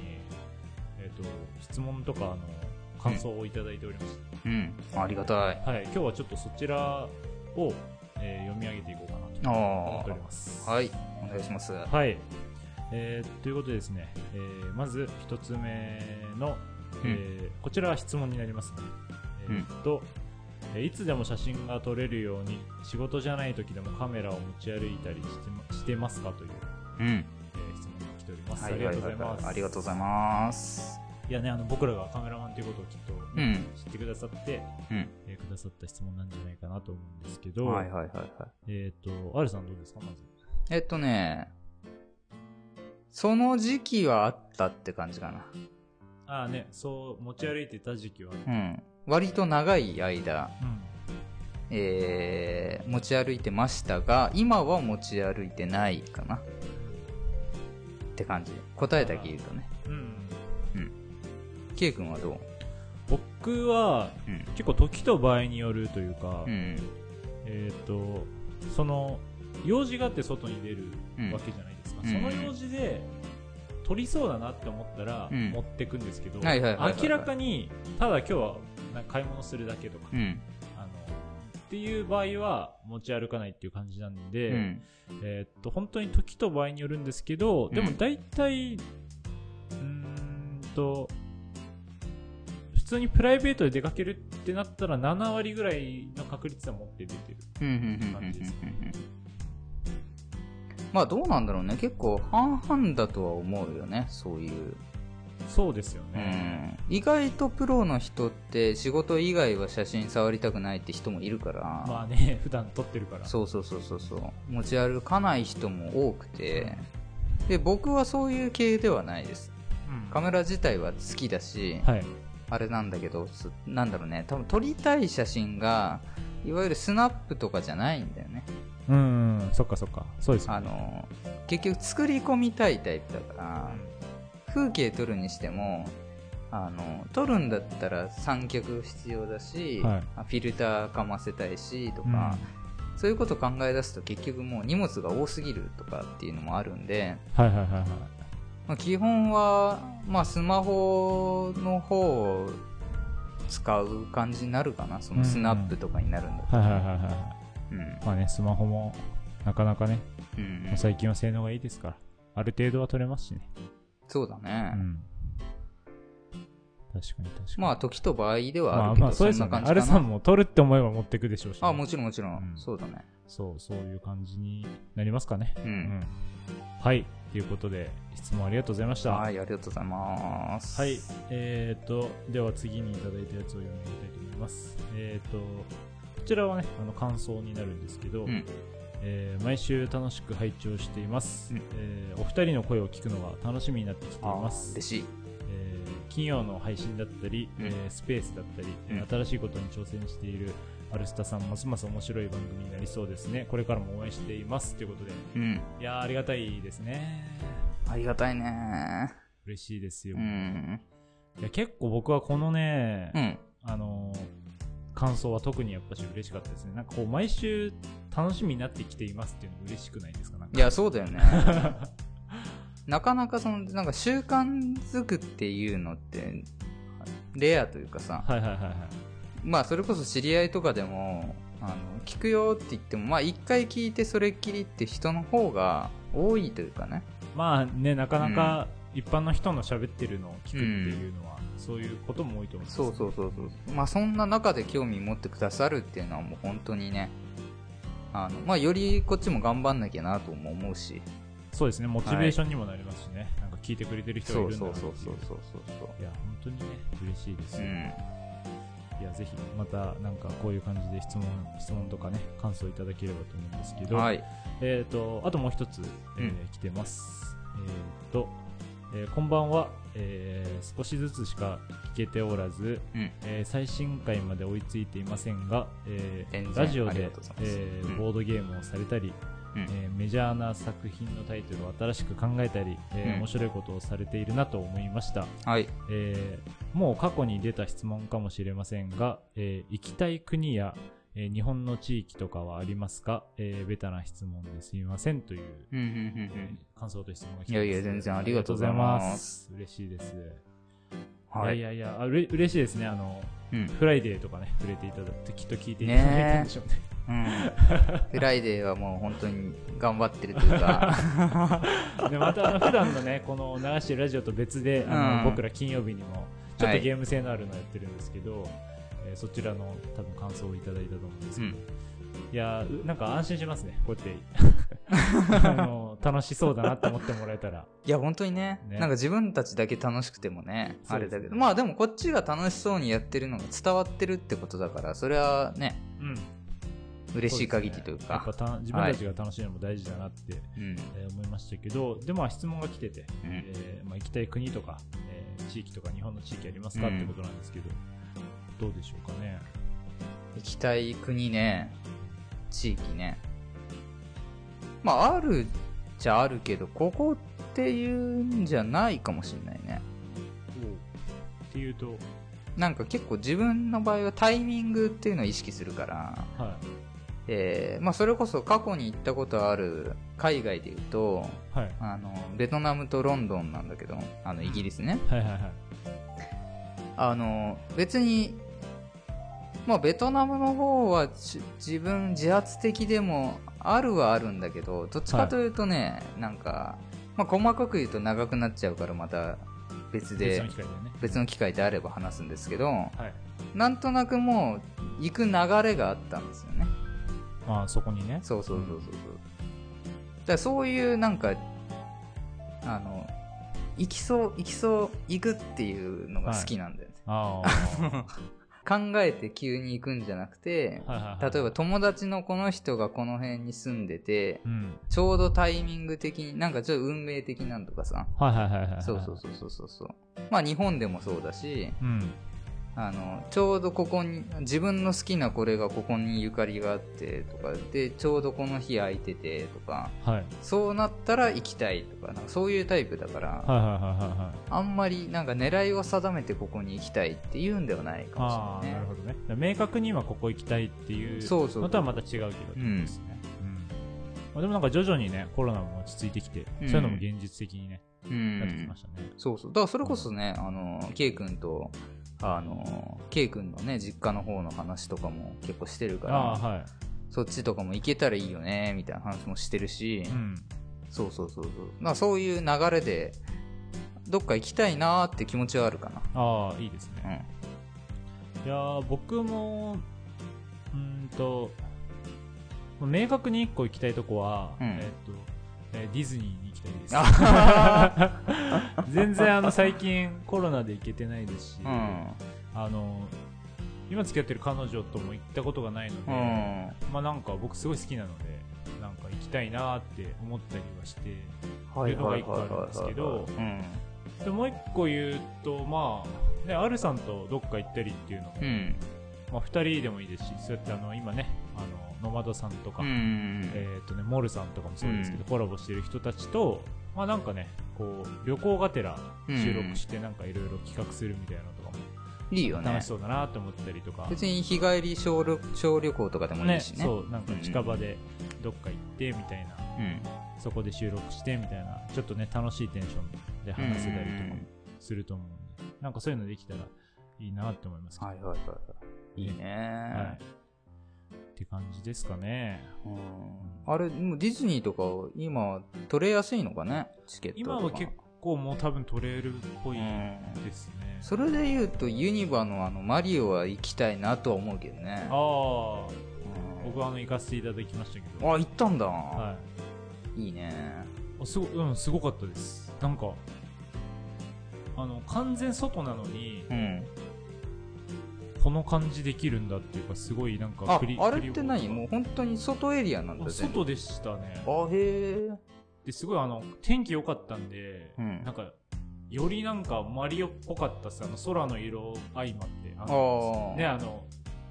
えっ、と、質問とか、あの、感想をいただいておりまして、うん。ありがたい。はい、今日はちょっとそちらを、えー読み上げていこうかなと思っております。はい。お願いします。はい。えーということでですね、えーまず一つ目の、えーこちらは質問になりますね。えーっと、えーいつでも写真が撮れるように仕事じゃない時でもカメラを持ち歩いたりしてましてますかという、うん。えー質問が来ております。はい。ありがとうございます。ありがとうございます。いやね、あの僕らがカメラマンということをきっと、うん。知ってくださって、うん。えーくださった質問なんじゃないかなと思うんですけど、はいはいはいはい。えっ、と、アルさんどうですか、まず。えっとねその時期はあったって感じかな。ああね、そう持ち歩いてた時期は、うん割と長い間うん、えー持ち歩いてましたが今は持ち歩いてないかな。って感じ。答えだけ言うとね。うん。K 君はどう？僕はうん。結構時と場合によるというか、うんえっ、と、その、用事があって外に出るうん。わけじゃないですか。うんその用事で、取りそうだなって思ったら、うん。持ってくんですけど、明らかに、ただ今日はなんか買い物するだけとか、うん。あの、っていう場合は持ち歩かないっていう感じなんで、うん。えーっと、本当に時と場合によるんですけど、でもうん大体、うーんと、普通にプライベートで出かけるってなったら7割ぐらいの確率は持って出てる。感じですまあどうなんだろうね。結構半々だとは思うよね。そういう、そうですようね。ん、意外とプロの人って仕事以外は写真触りたくないって人もいるから、まあね、普段撮ってるから。そうそうそうそうそう。持ち歩かない人も多くて。で僕はそういう系ではないです。うん。カメラ自体は好きだし、はい。あれなんだけどすなんだろうね。多分撮りたい写真がいわゆるスナップとかじゃないんだよね。うん、うん、そっかそっか。そうですよね。あの、結局作り込みたいタイプだから、風景撮るにしても、あの、撮るんだったら三脚必要だし、はいフィルターかませたいし、とか、そういうこと考え出すと結局もう荷物が多すぎるとかっていうのもあるんで、はいはいはいはい。まあ、基本は、まあ、スマホの方を使う感じになるかな。そのスナップとかになるんだったら。はいはいはいはいはい。うん。まあね、スマホも、なかなかね、うんうん最近は性能がいいですから、ある程度は取れますしね。そうだね。うん。確かに確かに。まあ、時と場合ではまああるけど、まあそうですよね。んな感じかな。アルさんも取るって思えば持ってくでしょうしね、あ、もちろんもちろん。うんそうだね。そう、そういう感じになりますかね。う。うんん。はい。ということで、質問ありがとうございました。はい、ありがとうございます。はい。えーと、では次にいただいたやつを読んでみたいと思います。えーと、こちらはね、あの感想になるんですけど、うんえー毎週楽しく拝聴しています、うんえーお二人の声を聞くのが楽しみになってきていあます嬉しい。えー金曜の配信だったり、うんえースペースだったり、えーうん新しいことに挑戦しているアルスタさんますます面白い番組になりそうですねこれからも応援していますということでうん。いやーありがたいですねありがたいね。嬉しいですよ、うん。いや結構僕はこのね、うん。あのー感想は特にやっぱし嬉しかったですね。なんかこう毎週楽しみになってきていますっていうの嬉しくないですか？なんか。いや、そうだよね。なかなかその、なんか習慣づくっていうのって、レアというかさ、はいはいはいはい。まあそれこそ知り合いとかでも、あの、聞くよって言っても、まあ一回聞いてそれっきりって人の方が多いというかね。まあねなかなか一般の人の喋ってるのを聞くっていうのは、そういうことも多いと思いますそうそうそうそう。まあそんな中で興味持ってくださるっていうのはもう本当にね、あの、まあよりこっちも頑張んなきゃなとも思うし。そうですねモチベーションにもなりますしね、なんか聞いてくれてる人がいるんだそうそうそうそうそうそう。いや本当にね嬉しいですよ、うん。いやぜひまたなんかこういう感じで質問質問とかね感想いただければと思うんですけど、はい。えー、とあともう一つ、えーうん来てます。えーとえーこんばんは、えー少しずつしか聞けておらず、うん。えー最新回まで追いついていませんが、えーラジオでえーボードゲームをされたり、うんえーメジャーな作品のタイトルを新しく考えたり、えーうん面白いことをされているなと思いました。はい。えーもう過去に出た質問かもしれませんが、えー行きたい国や、えー日本の地域とかはありますか、えーベタな質問ですみませんという、うんうんうんうえん。ー感想と質問が来てます。いやいや全然ありがとうございます。嬉しいです、はい。い、やいやいやあうれ嬉しいですね。あのうん。フライデーとかね触れていただいてきっと聞いていただいたんでしょうね。うん。フライデーはもう本当に頑張ってるというか、でまたあの普段のねこの流してるラジオと別であの、うん。僕ら金曜日にもちょっはい。とゲーム性のあるのやってるんですけど、えーそちらの多分感想をいただいたと思うんですけど、うん。いやなんか安心しますね。こうやって。あの楽しそうだなって思ってもらえたら。いや、本当にね。ね。なんか自分たちだけ楽しくてもね、あれだけど、まあでもこっちが楽しそうにやってるのが伝わってるってことだから、それはね、うん。嬉しい限りというやっぱか、た自分たちが楽しいのも大事だなって、うん。えー思いましたけど。でまあ質問が来てて、うん。えーまあ、行きたい国とか、えー地域とか日本の地域ありますか、うんってことなんですけどどうでしょうかね。行きたい国ね、地域ね。まあ、あるじゃあるけど、ここっていうんじゃないかもしれないね。っていうと？なんか結構自分の場合はタイミングっていうのを意識するから、はえーまあそれこそ過去に行ったことある海外で言うと、いはい。あの、ベトナムとロンドンなんだけど、あの、イギリスね。はいはいはい。あの、別に、まあベトナムの方はじ自分自発的でもあるはあるんだけど、どっちかというとね、なんか、まあ細かく言うと長くなっちゃうからまた別で、別の機会であれば話すんですけど、はいなんとなくもう行く流れがあったんですよね。ああそこにねそうそうそうそうそう。だそういうなんか、あの、行きそう、行きそう、行くっていうのが好きなんだよね。あ 考えて急に行くんじゃなくて、例えば友達のこの人がこの辺に住んでて、うんちょうどタイミング的に、なんかちょっと運命的なんとかさ。はいはいはいはいそうそうそうそうそう。まあ日本でもそうだし、うんあの、ちょうどここに、自分の好きなこれがここにゆかりがあってとか、で、ちょうどこの日空いててとか、はい。そうなったら行きたいとか、なんかそういうタイプだから。あんまりなんか狙いを定めてここに行きたいっていうんではないかもしれないね。なるほどね。明確に今ここ行きたいっていうのとはまた違うけどですね。うんまあ、でもなんか徐々にね、コロナも落ち着いてきて、うんそういうのも現実的にね、うなってきまん。したね。そうそう。だからそれこそね、あの、K 君と、あの、K 君のね、実家の方の話とかも結構してるから、はい。そっちとかも行けたらいいよね、みたいな話もしてるし、うん。そうそうそうそう。まあそういう流れで、どっか行きたいなーって気持ちはあるかああ、いいですね。な。いやー僕も、うーんと、まあ明確に一個行きたいとこは、うんえーっと、えーディズニーに行きたいです。あ全然あの最近コロナで行けてないですし、うん。うん。あの、今付き合ってる彼女とも行ったことがないので、うん。まあなんか僕すごい好きなので、なんか行きたいなーって思ったりはして、はいいうのが一個あるんですけどうん。でもう一個言うと、まあ、ね、アルさんとどっか行ったりっていうのも、うん。まあ、2人でもいいですし、そうやってあの今ね、ノマドさんとか、うん。えーとね、モルさんとかもそうですけど、うんコラボしてる人たちと、まあなんかね、こう旅行がてら収録して、なんかいろいろ企画するみたいなのとかもいいよね楽し。そうだなと思ったりとか、別に日帰り小旅小旅行とかでもいね、いしね。そう、なんか近場でどっか行ってみたいな、うん。そこで収録してみたいな、ちょっとね、楽しいテンションで話せたりとかもすると思うんで、なんかそういうのできたらいいなって思いますけどはいはいはいはい。いいねはい。って感じですかね。うんあれ、もうディズニーとか今取れやすいのかね？チケット。今は結構もう多分取れるっぽいうんですね。それで言うとユニバのあのマリオは行きたいなとは思うけどね。ああ、うん僕はあの行かせていただきましたけど。あ、行ったんだ。はい。いいね。あすごうん、すごかったです。なんか、あの、完全外なのに、うん。この感じできるんだっていうか、すごいなんかああれって何？もう本当に外エリアなんだあ全部外でしたね。あ、へえ。で、すごいあの、天気良かったんで、うんなんか、よりなんかマリオっぽかったっす。あの、空の色相まって。ああのあ。ね、あの、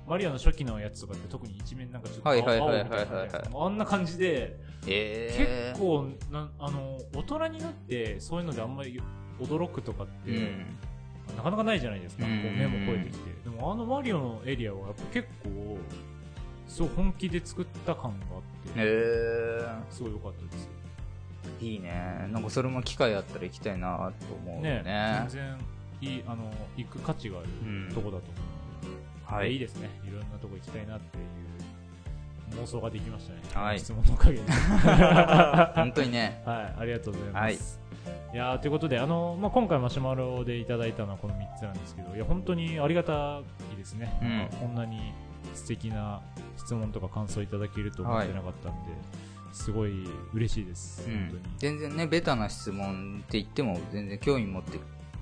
マリオの初期のやつとかって特に一面なんかちょっと青みたいなあんな感じで、ええ。結構なあの大人になってそういうのであんまり驚くとかって、うん。なかなかないじゃないですか、うんこう目も超えてきてでもあのマリオのエリアはやっぱ結構そう本気で作った感があって、へすごい良かったです。いいね。なんかそれも機会あったら行きたいなと思うよねね。全然いいあの行く価値があるうんとこだと思う、はいいいですねいろんなとこ行きたいなっていう妄想ができましたね、はい質問のおかげで 本当にね。はい、ありがとうございます。い、やーということで、あのまあ、今回マシュマロでいただいたのはこの3つなんですけど、いや本当にありがたいですね、うんこんなに素敵な質問とか感想いただけると思ってなかったんで、すごい嬉しいです、うん。。全然ね、ベタな質問って言っても全然興味持って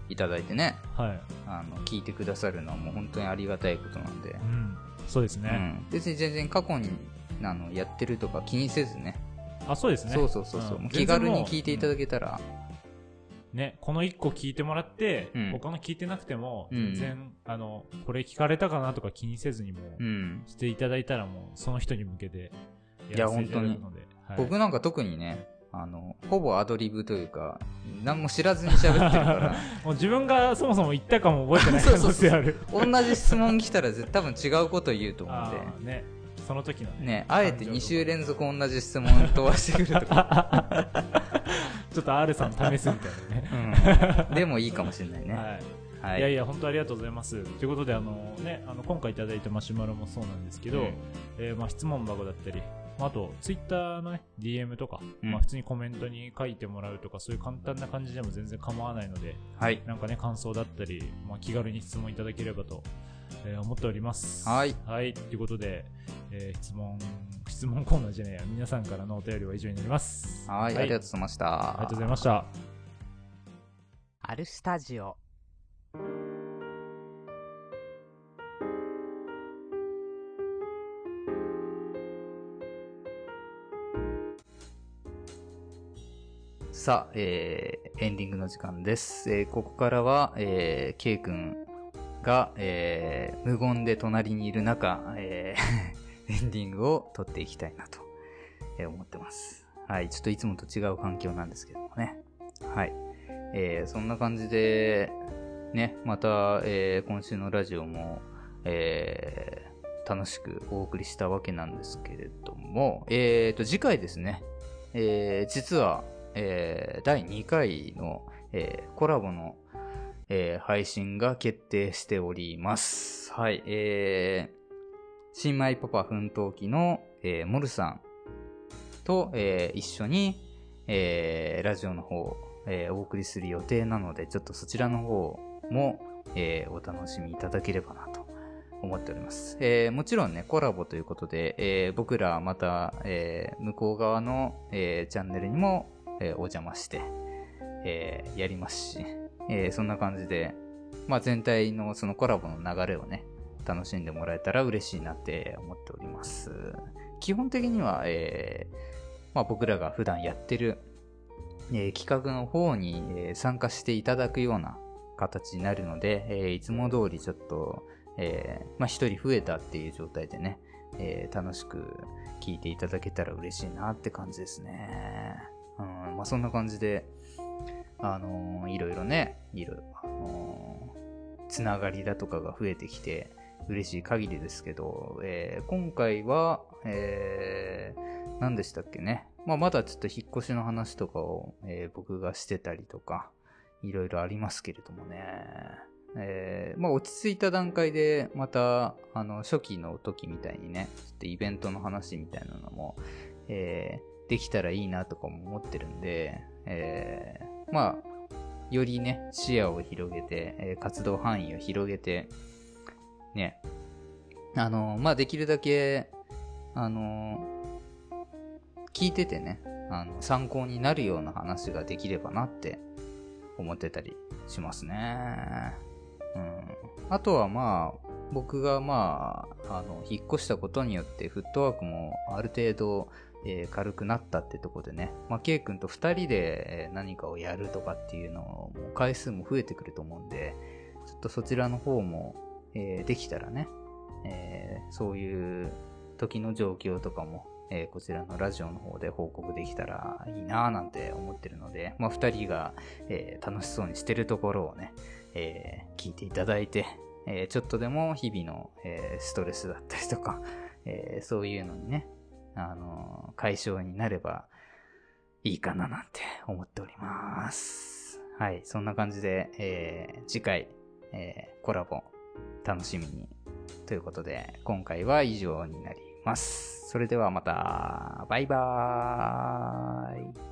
いただいてね、はい、あの、聞いてくださるのはもう本当にありがたいことなんで。うん、そうですね、うん。別に全然過去に、あの、やってるとか気にせずね。あそうですね、そうそうそうそう。気軽に聞いていただけけたら。ね、この1個聞いてもらって、うん。他の聞いてなくても、うん。全然、あの、これ聞かれたかなとか気にせずにも、うん。していただいたらもう、その人に向けていやらせていただくので、はい。僕なんか特にね、あの、ほぼアドリブというか、何も知らずに喋ってるから、もう自分がそもそも言ったかも覚えてない可能性ある。同じ質問来たら絶多分違うこと言うと思うんあーね、その時のね。で、ね、あえて2週連連続同じ質問飛ばしてくるとか、ちょっと R さん試すみたいなね。うん、でもいいかもしれないね。はい。はい。いやいや、本当ありがとうございます。ということで、あのね、あの、今回いただいたマシュマロもそうなんですけど、うんえーまあ、質問箱だったり、まああと、ツイッターのね、DM とか、うんまあ、普通にコメントに書いてもらうとか、そういう簡単な感じでも全然構わないので、はい。なんかね、感想だったり、まあ、気軽に質問いただければと、えー思っております。はい。はい。ということで、えー質問、質問コーナーじゃねえや、皆さんからのお便りは以上になります。はい、ありがとうございました。ありがとうございました。アルスタジオさあ、えー、エンディングの時間です。えー、ここからは、えー、K 君が、えー、無言で隣にいる中、えーエンディングを撮っていきたいなと、思ってます。はい。ちょっといつもと違う環境なんですけどもね。はい。えーそんな感じで、ね、また、えー今週のラジオも、えー楽しくお送りしたわけなんですけれども、えーと、次回ですね、えー実は、えー第2回の、えーコラボの、えー配信が決定しております。はい、えー、新米パパ奮闘記の、えーモルさんと、えー一緒に、えーラジオの方、えーお送りする予定なので、ちょっとそちらの方も、えーお楽しみいただければなと思っております。えーもちろんね、コラボということで、えー僕らまた、えー向こう側の、えーチャンネルにも、えーお邪魔して、えーやりますし、えーそんな感じで、まあ、全体のそのコラボの流れをね、楽しんでもらえたら嬉しいなって思っております。基本的には、えーまあ、僕らが普段やってる、えー企画の方に、え参加していただくような形になるので、えいつも通りちょっと、えまあ、一人増えたっていう状態でね、え楽しく聞いていただけたら嬉しいなって感じですね。うん、まあ、そんな感じで、あのーいろいろね、いろいろ、あのーつながりだとかが増えてきて、嬉しい限りですけど、えー今回は、えー何でしたっけね。まあ、まだちょっと引っ越しの話とかを、えー僕がしてたりとか、いろいろありますけれどもね。えーまあ、落ち着いた段階で、また、あの、初期の時みたいにね、ちょっとイベントの話みたいなのも、えーできたらいいなとかも思ってるんで、えーまあ、よりね、視野を広げて、えー活動範囲を広げて、ね、あの、まあ、できるだけ、あの、聞いててね、あの、参考になるような話ができればなって思ってたりしますね。うん。あとはまあ、僕がまあ、あの、引っ越したことによってフットワークもある程度、えー軽くなったってとこでね、まあ、ケイ君と二人で何かをやるとかっていうのも回数も増えてくると思うんで、ちょっとそちらの方も、えーできたらね、えーそういう時の状況とかも、えーこちらのラジオの方で報告できたらいいなぁなんて思ってるので、まあ、二人が、え楽しそうにしてるところをね、え聞いていただいて、えちょっとでも日々の、えストレスだったりとか、えそういうのにね、あの解消になればいいかななんて思っております。はい、そんな感じで、え次回、えーコラボ楽しみに。ということで、今回は以上になります。それではまた、バイバーイ。